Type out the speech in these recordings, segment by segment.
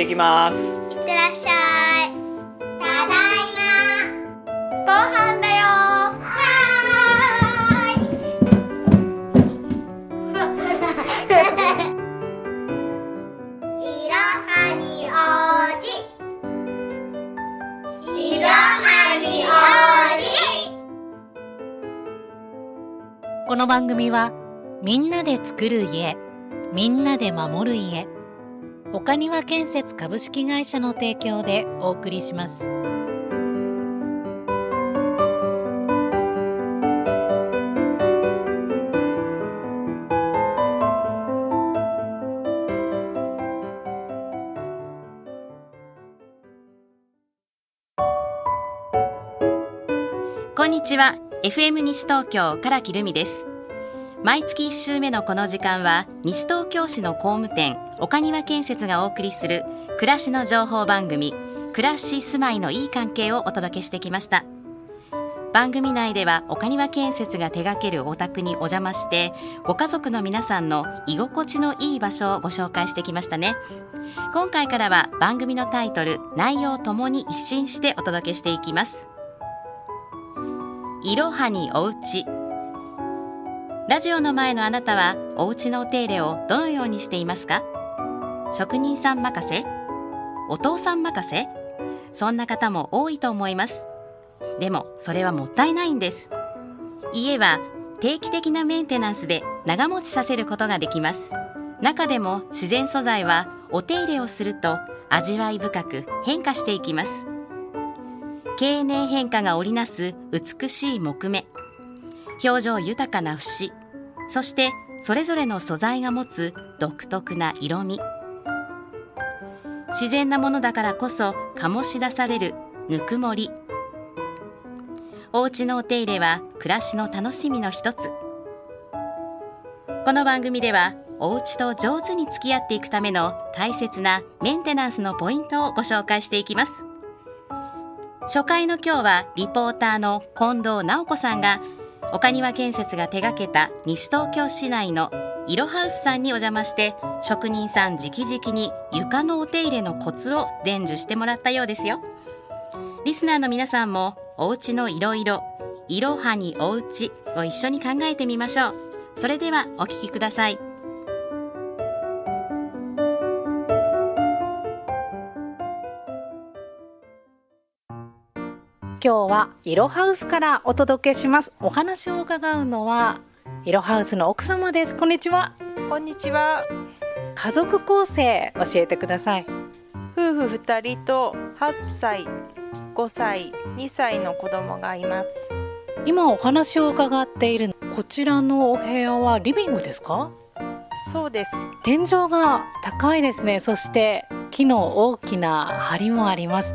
ってきます。いってらっしゃい。ただいま。ご飯だよ。い。ろはにおじ。いろはにおじ。この番組はみんなで作る家みんなで守る家岡庭建設株式会社の提供でお送りします。こんにちは。FM 西東京唐木留美です。毎月1週目のこの時間は西東京市の工務店岡庭建設がお送りする暮らしの情報番組暮らし住まいのいい関係をお届けしてきました。番組内では岡庭建設が手掛けるお宅にお邪魔してご家族の皆さんの居心地のいい場所をご紹介してきましたね。今回からは番組のタイトル内容ともに一新してお届けしていきます。いろはにおうちラジオの前のあなたはお家のお手入れをどのようにしていますか？職人さん任せ？お父さん任せ？そんな方も多いと思います。でもそれはもったいないんです。家は定期的なメンテナンスで長持ちさせることができます。中でも自然素材はお手入れをすると味わい深く変化していきます。経年変化が織りなす美しい木目。表情豊かな節。そしてそれぞれの素材が持つ独特な色味。自然なものだからこそ醸し出されるぬくもり。お家のお手入れは暮らしの楽しみの一つ。この番組ではお家と上手に付き合っていくための大切なメンテナンスのポイントをご紹介していきます。初回の今日はリポーターの近藤直子さんが岡庭建設が手掛けた西東京市内のいろハウスさんにお邪魔して職人さん直々に床のお手入れのコツを伝授してもらったようですよ。リスナーの皆さんもお家のいろいろいろはにおうちを一緒に考えてみましょう。それではお聴きください。今日はイロハウスからお届けしますお話を伺うのはイロハウスの奥様ですこんにちはこんにちは。家族構成教えてください夫婦二人と8歳、5歳、2歳の子供がいます。今お話を伺っているこちらのお部屋はリビングですか？そうです。天井が高いですねそして木の大きな梁もあります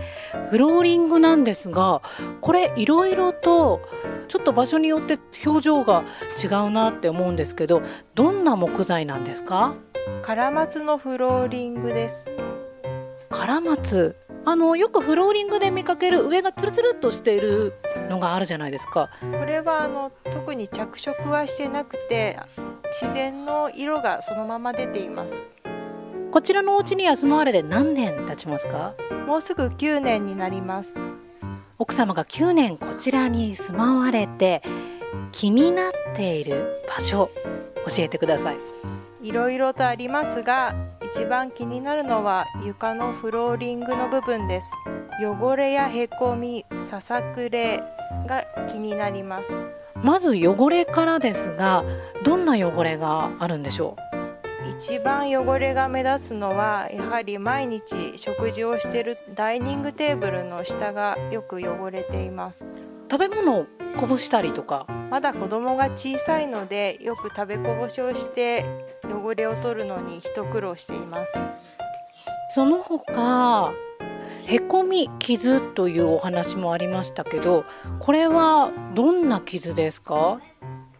フローリングなんですがこれいろいろとちょっと場所によって表情が違うなって思うんですけどどんな木材なんですか？カラマツのフローリングです。カラマツあのよくフローリングで見かける上がツルツルっとしているのがあるじゃないですかこれはあの特に着色はしてなくて自然の色がそのまま出ています。こちらのお家に住まわれて何年経ちますか？もうすぐ9年になります。奥様が9年こちらに住まわれて気になっている場所教えてくださいいろいろとありますが、一番気になるのは床のフローリングの部分です。汚れやへこみ、ささくれが気になります。まず汚れからですがどんな汚れがあるんでしょ一番汚れが目立つのはやはり毎日食事をしているダイニングテーブルの下がよく汚れています。う食べ物をこぼしたりとか？まだ子供が小さいのでよく食べこぼしをして汚れを取るのに一苦労しています。その他へこみ傷というお話もありましたけどこれはどんな傷ですか？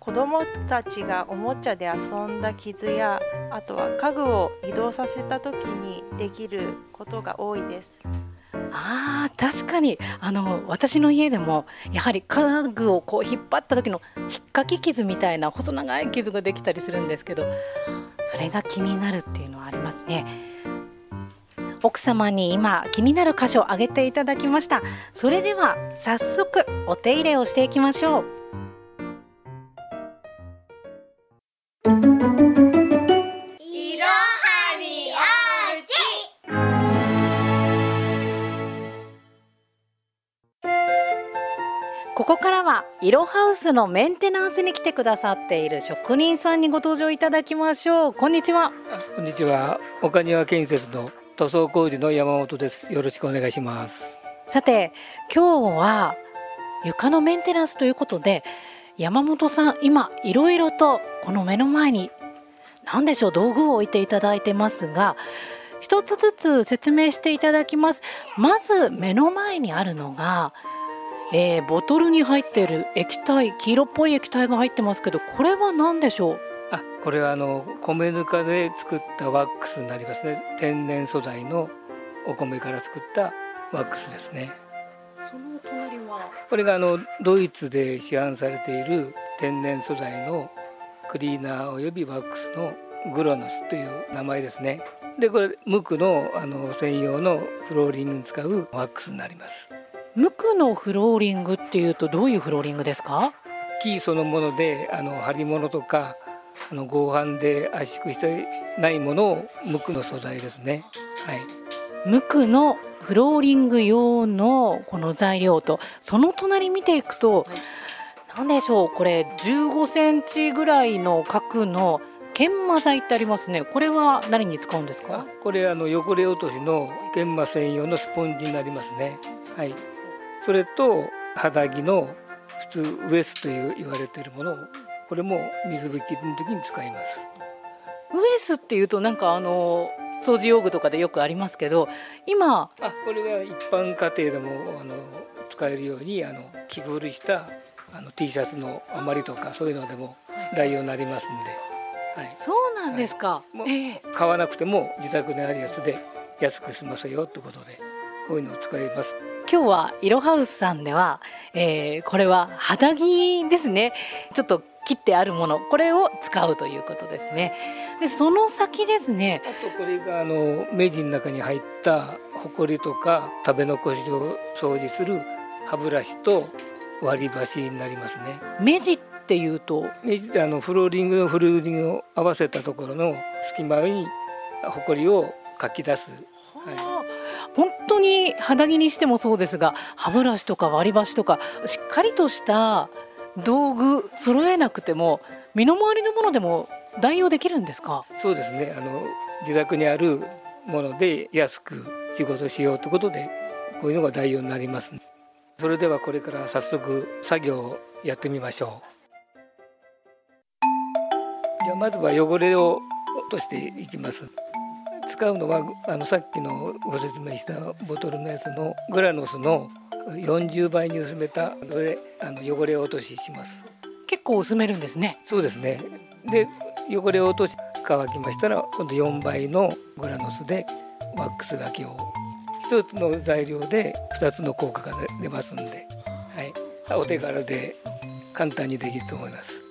子供たちがおもちゃで遊んだ傷やあとは家具を移動させた時にできることが多いです。あー確かに。あの私の家でもやはり家具をこう引っ張った時の引っかき傷みたいな細長い傷ができたりするんですけどそれが気になるっていうのはありますね。奥様に今気になる箇所を挙げていただきました。それでは早速お手入れをしていきましょう。いろはにおうち。ここからはイロハウスのメンテナンスに来てくださっている職人さんにご登場いただきましょう。こんにちは。あこんにちは。岡庭建設の塗装工事の山本です。よろしくお願いします。さて今日は床のメンテナンスということで山本さん今いろいろとこの目の前に何でしょう道具を置いていただいてますが一つずつ説明していただきます。まず目の前にあるのが、えーボトルに入っている液体黄色っぽい液体が入ってますけどこれは何でしょう？あこれはあの米ぬかで作ったワックスになりますね。天然素材のお米から作ったワックスですね。そのこれがあのドイツで市販されている天然素材のクリーナーおよびワックスのグロノスという名前ですね。でこれ無垢のあの専用のフローリングに使うワックスになります。無垢のフローリングっていうとどういうフローリングですか？木そのものであの張り物とかあの合板で圧縮してないものを無垢の素材ですね。はい。無垢のフローリング用のこの材料とその隣見ていくと、何でしょうこれ15センチぐらいの角の研磨剤ってありますね。これは何に使うんですあかこれあの汚れ落としの研磨専用のスポンジになりますね。はい。それと肌着の普通ウエスという言われているものをこれも水拭きの時に使います。ウエスっていうとなんかあの掃除用具とかでよくありますけど今あこれは一般家庭でもあの使えるようにあの着古したあの T シャツの余りとかそういうのでも代用になりますんで、はい、そうなんですか、もうええ。買わなくても自宅にあるやつで安く済ませようってことでこういうのを使います。今日はイロハウスさんでは、えーこれは肌着ですね。ちょっと切ってあるものこれを使うということですね。でその先ですねあとこれがあの目地の中に入ったホコリとか食べ残しを掃除する歯ブラシと割り箸になりますね。目地っていうと？目地ってあのフローリングのフローリングを合わせたところの隙間にホコリをかき出す、は本当に肌着にしてもそうですが歯ブラシとか割り箸とかしっかりとした道具揃えなくても身の回りのものでも代用できるんですか、そうですね。あの自宅にあるもので安く仕事しようということでこういうのが代用になりますそれではこれから早速作業をやってみましょう。じゃあまずは汚れを落としていきます。使うのはあのさっきのご説明したボトルのやつのグラノスの40倍に薄めたのであの汚れを落としします。結構薄めるんですね。そうですね。で汚れを落とし乾きましたら今度4倍のグラノスでワックスがけを。一つの材料で2つの効果が出ますんで、はい、お手軽で簡単にできると思います。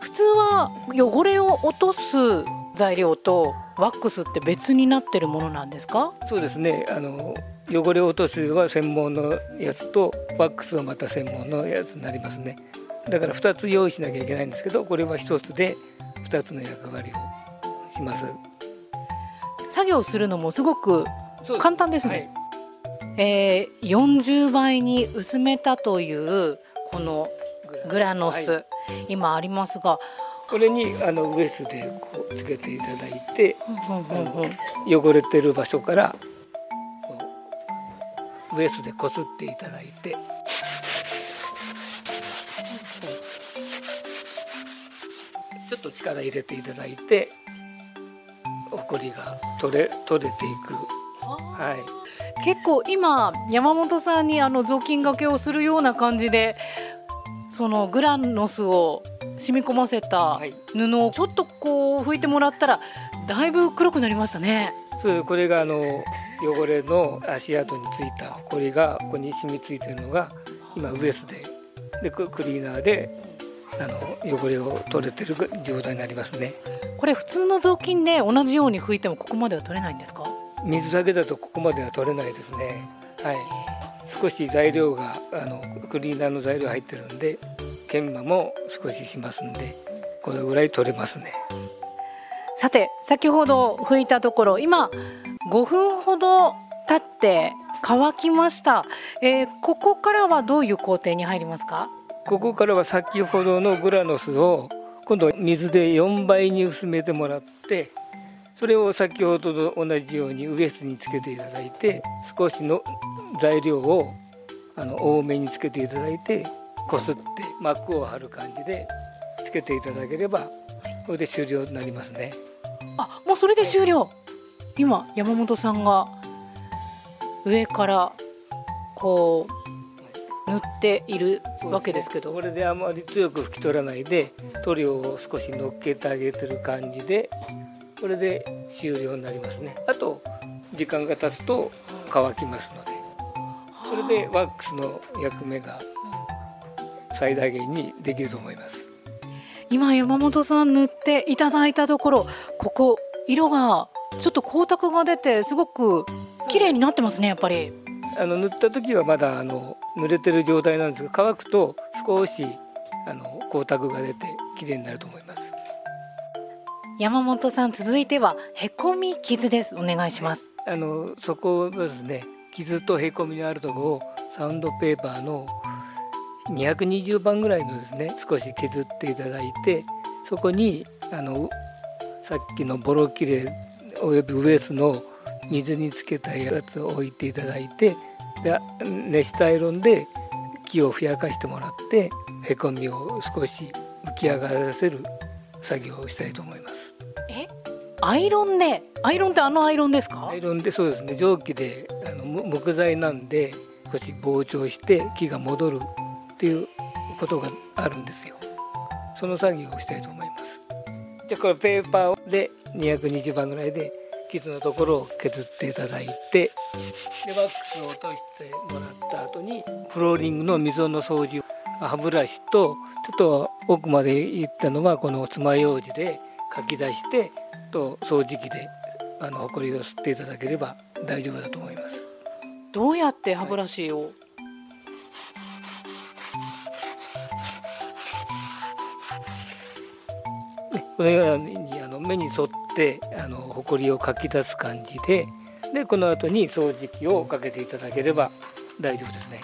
普通は汚れを落とす材料とワックスって別になってるものなんですか？そうですね。あの汚れを落とすは専門のやつとワックスはまた専門のやつになりますね。だから2つ用意しなきゃいけないんですけどこれは1つで2つの役割をします。作業するのもすごく簡単ですね、えー40倍に薄めたというこのグラノス、はい。今ありますが、これにあのウエスでこうつけていただいてうんうん汚れてる場所からウエスでこすっていただいて。ちょっと力入れていただいてほこりが取れ取れていく。はい。結構今山本さんにあの雑巾がけをするような感じでそのグラノスを染み込ませたはい。布をちょっとこう拭いてもらったらだいぶ黒くなりましたね。そうこれがあの汚れの足跡についたほこりがここに染みついてるのが今ウエスででククリーナーであの汚れを取れてる状態になりますね。これ普通の雑巾で同じように拭いてもここまでは取れないんですか？水だけだとここまでは取れないですね。はい。少し材料があのクリーナーの材料入ってるんで研磨も少ししますんでこれぐらい取れますね。さて先ほど拭いたところ今5分ほど経って乾きました、えーここからはどういう工程に入りますか？ここからは先ほどのグラノスを今度水で4倍に薄めてもらってそれを先ほどと同じようにウエストにつけていただいて少しの材料をあの多めにつけていただいてこすって膜を張る感じでつけていただければこれで終了になりますね。あもうそれで終了。今山本さんが上からこう塗っているわけですけど。これであまり強く拭き取らないで塗料を少し乗っけてあげてる感じでこれで終了になりますね。あと時間が経つと乾きますので。それでワックスの役目が最大限にできると思います。今山本さん塗っていただいたところここ色がちょっと光沢が出てすごく綺麗になってますねやっぱり。あの塗った時はまだあの濡れてる状態なんですが乾くと少しあの光沢が出て綺麗になると思います。山本さん続いてはへこみ傷です。お願いします。あのそこをですね傷とへこみのあるところをサウンドペーパーの220番ぐらいのですね少し削っていただいてそこにあのさっきのボロキレおよびウエスの水につけたやつを置いていただいてで熱したアイロンで木をふやかしてもらってへこみを少し浮き上がらせる作業をしたいと思います。え？アイロンでアイロンってあのアイロンですか？アイロンでそうですね蒸気であのむ木材なんで少し膨張して木が戻るっていうことがあるんですよその作業をしたいと思いますじゃこれペーパーで220番ぐらいで傷のところを削っていただいてでワックスを落としてもらった後にフローリングの溝の掃除歯ブラシとちょっと奥まで行ったのはこの爪楊枝でかき出してと掃除機であのホコリを吸っていただければ大丈夫だと思います。どうやって歯ブラシを、このようにあの目に沿ってあのホコリをかき出す感じででこの後に掃除機をかけていただければ大丈夫ですね。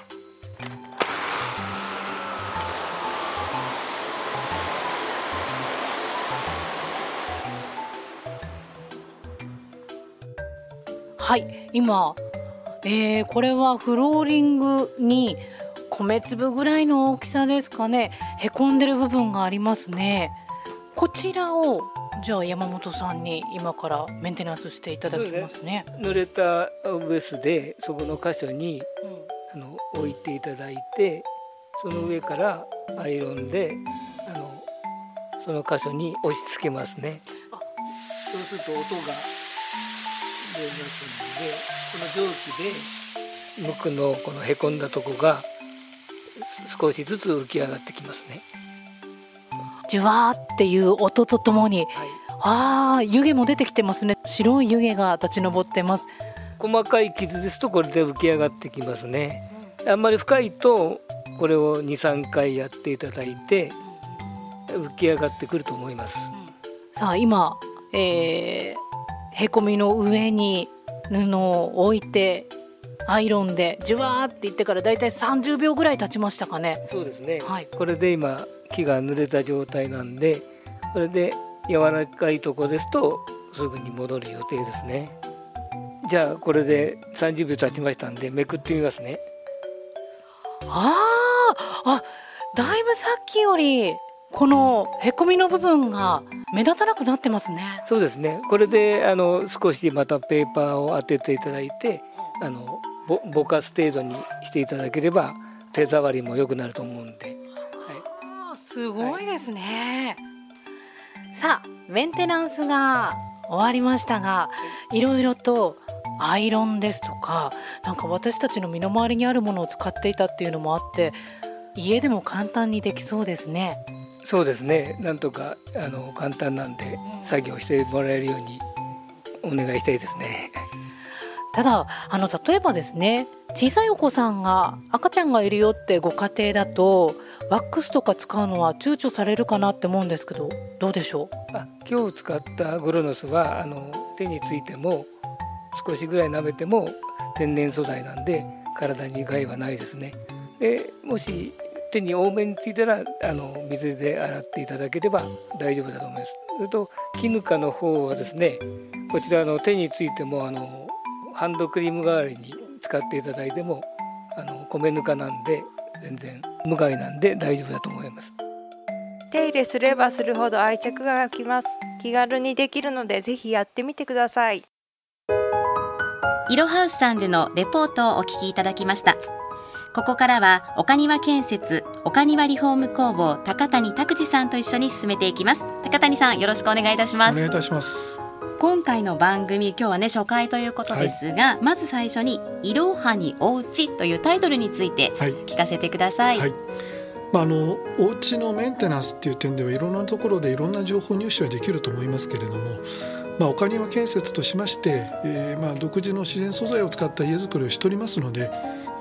はい今、えーこれはフローリングに米粒ぐらいの大きさですかねへこんでる部分がありますねこちらをじゃあ山本さんに今からメンテナンスしていただきますね濡れたウエスでそこの箇所にあの置いていただいてその上からアイロンであのその箇所に押し付けますね。そうすると音が出ますのでこの蒸気で無垢のこのへこんだとこがす少しずつ浮き上がってきますね。じゅわーっていう音とともにはい、あー湯気も出てきてますね白い湯気が立ち上ってます細かい傷ですとこれで浮き上がってきますね。あんまり深いとこれを23回やっていただいて浮き上がってくると思います。さあ今、えーへこみの上に布を置いてアイロンでじゅわーっていってからだいたい30秒ぐらい経ちましたかね。そうですね、はい。これで今木が濡れた状態なんでこれで柔らかいとこですとすぐに戻る予定ですね。じゃあこれで30秒経ちましたんでめくってみますね。あーあだいぶさっきよりこのへこみの部分が目立たなくなってますね。そうですね。これであの少しまたペーパーを当てていただいてあのぼぼかす程度にしていただければ手触りも良くなると思うんで、あーすごいですね、さあメンテナンスが終わりましたがい。ろいろとアイロンですとかなんか私たちの身の回りにあるものを使っていたっていうのもあって家でも簡単にできそうですね。そうですね。なんとかあの簡単なんで作業してもらえるようにお願いしたいですね。ただあの例えばですね小さいお子さんが赤ちゃんがいるよってご家庭だとワックスとか使うのは躊躇されるかなって思うんですけどどうでしょう？あ今日使ったグロノスはあの手についても少しぐらい舐めても天然素材なんで体に害はないですね。でもし手に多めについたらあの水で洗っていただければ大丈夫だと思います。それと絹香の方はですねこちらの手についてもあのハンドクリーム代わりに使っていただいてもあの米ぬかなんで全然無害なんで大丈夫だと思います。手入れすればするほど愛着が湧きます気軽にできるのでぜひやってみてください。いろハウスさんでのレポートをお聞きいただきました。ここからは岡庭建設岡庭リフォーム工房高谷拓司さんと一緒に進めていきます。高谷さんよろしくお願いいたします。お願いいたします今回の番組今日はね初回ということですが、まず最初にいろはにおうちというタイトルについてはい。聞かせてください、はい。まあ、あのお家のメンテナンスっていう点ではいろんなところでいろんな情報入手はできると思いますけれども、まあ、岡庭建設としまして、えーまあ、独自の自然素材を使った家づくりをしておりますので、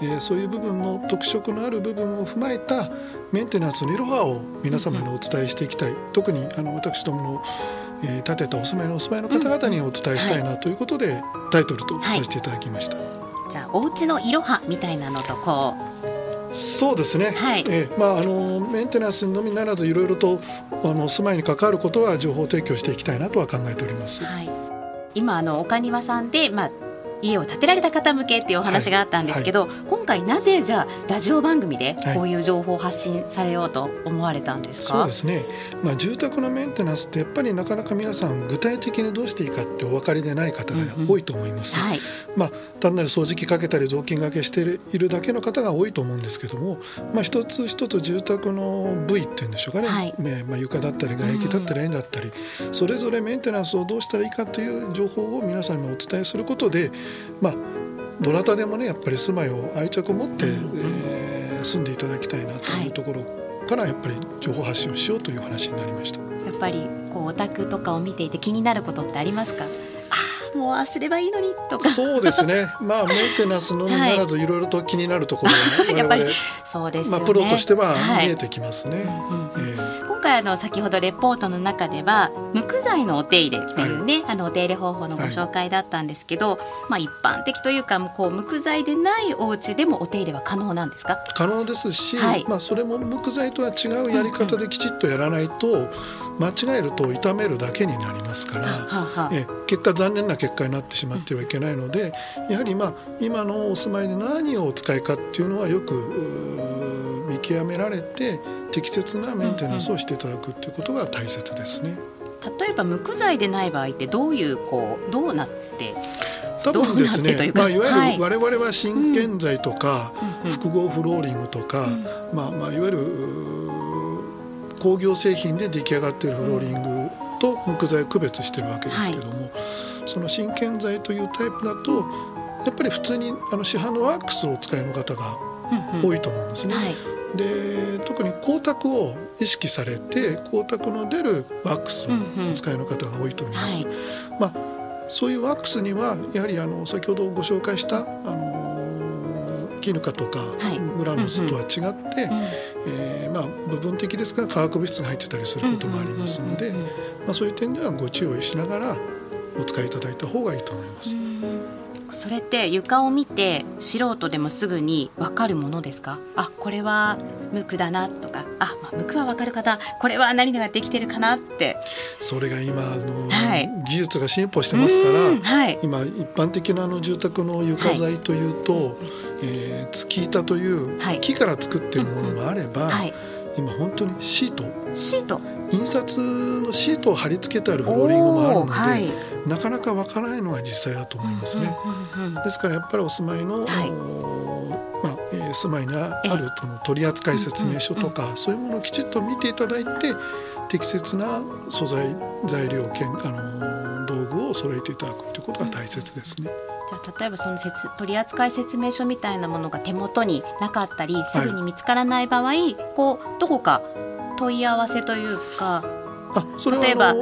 えーそういう部分の特色のある部分を踏まえたメンテナンスのいろはを皆様にお伝えしていきたい、特にあの私どもの、えー建てたお住まいのお住まいの方々にお伝えしたいなということで、タイトルとさせていただきました。じゃあお家のいろはみたいなのとこそうですね、はい。えーまあ、あのメンテナンスのみならずいろいろとあの住まいに関わることは情報提供していきたいなとは考えております。う、はい、今あの岡庭さんで、まあ、家を建てられた方向けっていうお話があったんですけど、今回なぜじゃあラジオ番組でこういう情報を発信されようと思われたんですか、そうですね、まあ、住宅のメンテナンスってやっぱりなかなか皆さん具体的にどうしていいかってお分かりでない方が多いと思います。はい、まあ、単なる掃除機かけたり雑巾がけしているだけの方が多いと思うんですけども、まあ、一つ一つ住宅の部位っていうんでしょうかね、はい。ねまあ、床だったり外壁だったり縁だったり、それぞれメンテナンスをどうしたらいいかという情報を皆さんにお伝えすることで、まあ、どなたでもねやっぱり住まいを愛着を持って、えー住んでいただきたいなというところからやっぱり情報発信をしようという話になりました。やっぱりこうお宅とかを見ていて気になることってありますか？もうああすればいいのにとか。そうですね。まあメンテナンスのみならずい。ろいろと気になるところが やっぱりそうですよね、まあプロとしてははい。見えてきますね。うんうん。ええ。今回あの先ほどレポートの中では無垢材のお手入れっていうね、あのお手入れ方法のご紹介だったんですけど、まあ一般的というかこう無垢材でないお家でもお手入れは可能なんですか？可能ですし、はい。まあそれも木材とは違うやり方できちっとやらないと間違えると傷めるだけになりますから。はあはあええ結果残念な結果になってしまってはいけないので、やはりまあ今のお住まいで何をお使いかっていうのはよく見極められて適切なメンテナンスをしていただくっていうことが大切ですね。例えば無垢材でない場合ってどういうこうどうなって多分ですねまあ、いわはいゆる我々は真剣材とか、うんうん複合フローリングとか、うんまあ、まあいわゆる工業製品で出来上がっているフローリングと木材を区別してるわけですけども、その真剣材というタイプだとやっぱり普通にあの市販のワックスをお使いの方がうんうん。多いと思うんですね。はい。で特に光沢を意識されて光沢の出るワックスをお使いの方が多いと思います。はい。まあ、そういうワックスにはやはりあの先ほどご紹介した、あのー絹香とかはい。グラノスとは違って、うんえーまあ、部分的ですが化学物質が入ってたりすることもありますので、まあ、そういう点ではご注意しながらお使いいただいた方がいいと思います。それって床を見て素人でもすぐに分かるものですか？あこれは無垢だなとか。あ、まあ、無垢は分かる方これは何ができてるかなって。それが今あの、はい。技術が進歩してますから、うんはい。今一般的なあの住宅の床材というと、えー月板というはい。木から作ってるものもあれば、はい。今本当にシート。シート。印刷のシートを貼り付けてあるフローリングもあるので、はい。なかなかわからないのが実際だと思いますね。うんうんうんですからやっぱりお住まいの、まあえー住まいにあるその取扱説明書とか、そういうものをきちっと見ていただいて適切な素材材料けんあの道具を揃えていただくということが大切ですね。じゃあ例えばその説取扱説明書みたいなものが手元になかったりすぐに見つからない場合、こうどこか問い合わせというかあそれは例えば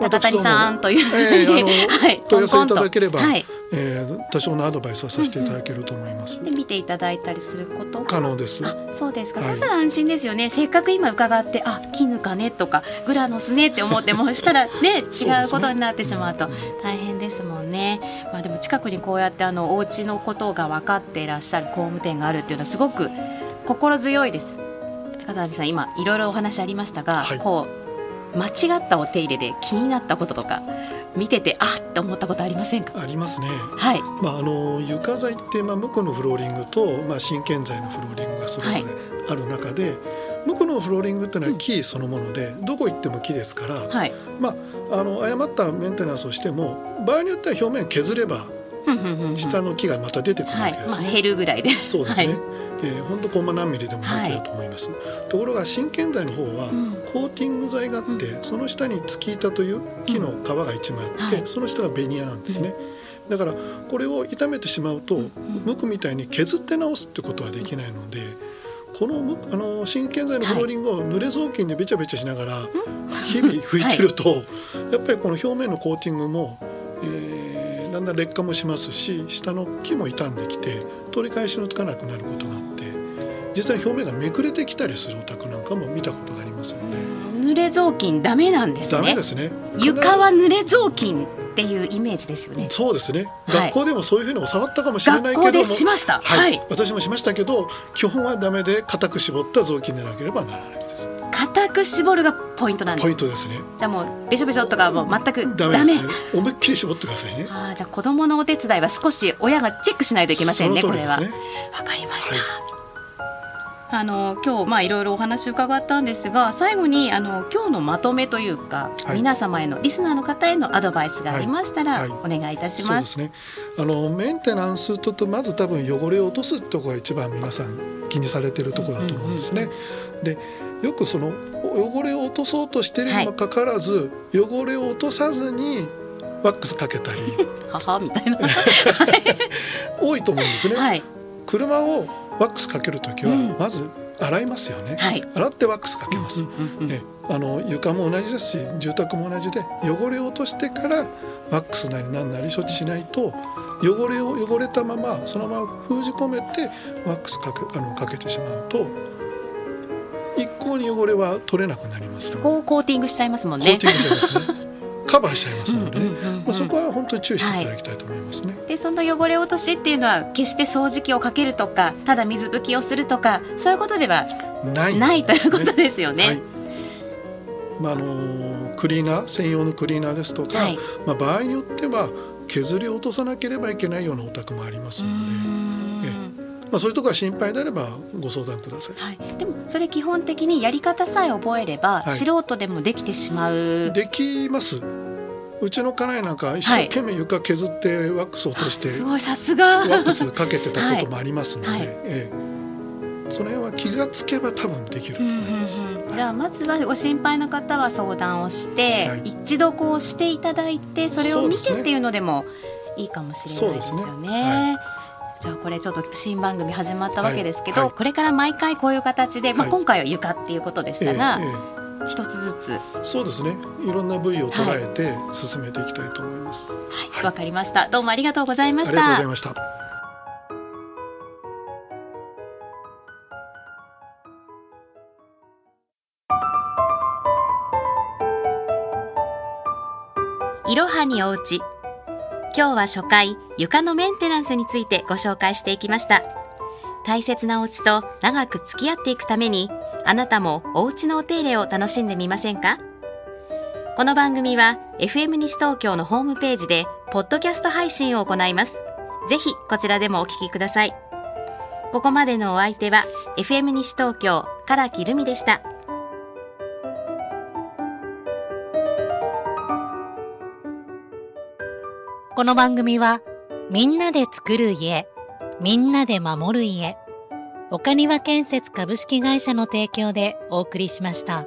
高谷さんというふうええあのに、はい、問い合わせいただければ。はい、えー多少のアドバイスはさせていただけると思います、で見ていただいたりすること？が可能です。あそうですか、はい。そしたら安心ですよね。せっかく今伺ってあ絹かね？とかグラノスね？って思ってもしたらね 違うことになってしまうと。うん大変ですもんね、まあ、でも近くにこうやってあのお家のことが分かっていらっしゃる工務店があるっていうのはすごく心強いです。高谷さん今いろいろお話ありましたが、はい。こう間違ったお手入れで気になったこととか見ててあっって思ったことありませんか？ありますね。はい。まあ、あの床材って、まあ、無垢のフローリングと、まあ、真剣材のフローリングがそれぞれある中で、無垢のフローリングっていうのは木そのもので、どこ行っても木ですから、はい。まあ、あの誤ったメンテナンスをしても場合によっては表面削れば下の木がまた出てくるはいまあ、わけですね。減るぐらいで。そうですね、はいえー、ほんとコンマ何ミリでも平気だと思います、ところが真剣材の方は、うん。コーティング剤があって、その下にツキ板という木の皮が一枚あって、はい。その下がベニヤなんですね、だからこれを傷めてしまうと、無垢みたいに削って直すってことはできないのでこの無あの真剣材のフローリングを濡れ雑巾でべちゃべちゃしながら日々拭いてると、やっぱりこの表面のコーティングも、えーだんだん劣化もしますし下の木も傷んできて取り返しのつかなくなることがあって実際に表面がめくれてきたりするお宅なんかも見たことがありますので、濡れ雑巾ダメなんですね。ダメですね。床は濡れ雑巾っていうイメージですよね。そうですね、はい。学校でもそういうふうに教わったかもしれないけども学校でしました。はい、はい。私もしましたけど基本はダメで固く絞った雑巾でなければならない固く絞るがポイントなんです。ポイントですね。じゃあもうべしょべしょとかもう全くダメダメですね。思いっきり絞ってくださいね。あーじゃあ子供のお手伝いは少し親がチェックしないといけませんねそこれは。わかりました、はい。あの今日まあいろいろお話伺ったんですが最後にあの今日のまとめというか、はい。皆様へのリスナーの方へのアドバイスがありましたら、はい。お願いいたしま。そうですすね。あのメンテナンスととまず多分汚れを落とすところが一番皆さん気にされてるところだと思うんですね。でよくその汚れを落とそうとしているにもかかわらず、汚れを落とさずにワックスかけたり。母みたいな。多いと思うんですね。はい。車をワックスかけるときはうん。まず洗いますよね、はい。洗ってワックスかけます、うんうんうんえあの床も同じですし住宅も同じで汚れを落としてからワックスなり何なり処置しないと汚れを汚れたままそのまま封じ込めてワックスかけあのかけてしまうと一向に汚れは取れなくなります。そのでこをコーティングしちゃいますもんね。コーテ。ィングしちゃいますね。カバーしちゃいますのでね、うんうんうんうん。まあ、そこは本当に注意していただきたいと思いますね。でその汚れ落としっていうのは決して掃除機をかけるとかただ水拭きをするとかそういうことではないないということですよね。はい。まああのクリーナー専用のクリーナーですとか、はい。まあ、場合によっては削り落とさなければいけないようなお宅もありますので、まあ、そういうところが心配であればご相談ください。はい、でもそれ基本的にやり方さえ覚えれば、はい。素人でもできてしまう。できます。うちの家内なんか一生懸命床削ってワックス落として、すごいさすが。ワックスかけてたこともありますので、ええ。その辺は気がつけば多分できるとうんうん思います。うんじゃあまずはご心配の方は相談をして、はい。一度こうしていただいてそれを見てっていうのでもいいかもしれないですよね。じゃあこれちょっと新番組始まったわけですけど、はいはい。これから毎回こういう形で、まあ、はい。今回は床っていうことでしええたが、ええ一つずつ。そうですね。いろんな部位を捉えて進めていきたいと思います。はいわ、かりました。どうもありがとうございましありがとうござたいました。いろはにおうち今日は初回床のメンテナンスについてご紹介していきました。大切なお家と長く付き合っていくためにあなたもお家のお手入れを楽しんでみませんか？この番組は FM 西東京のホームページでポッドキャスト配信を行います。ぜひこちらでもお聞きください。ここまでのお相手は FM 西東京唐木留美でした。この番組はみんなで作る家みんなで守る家岡庭建設株式会社の提供でお送りしました。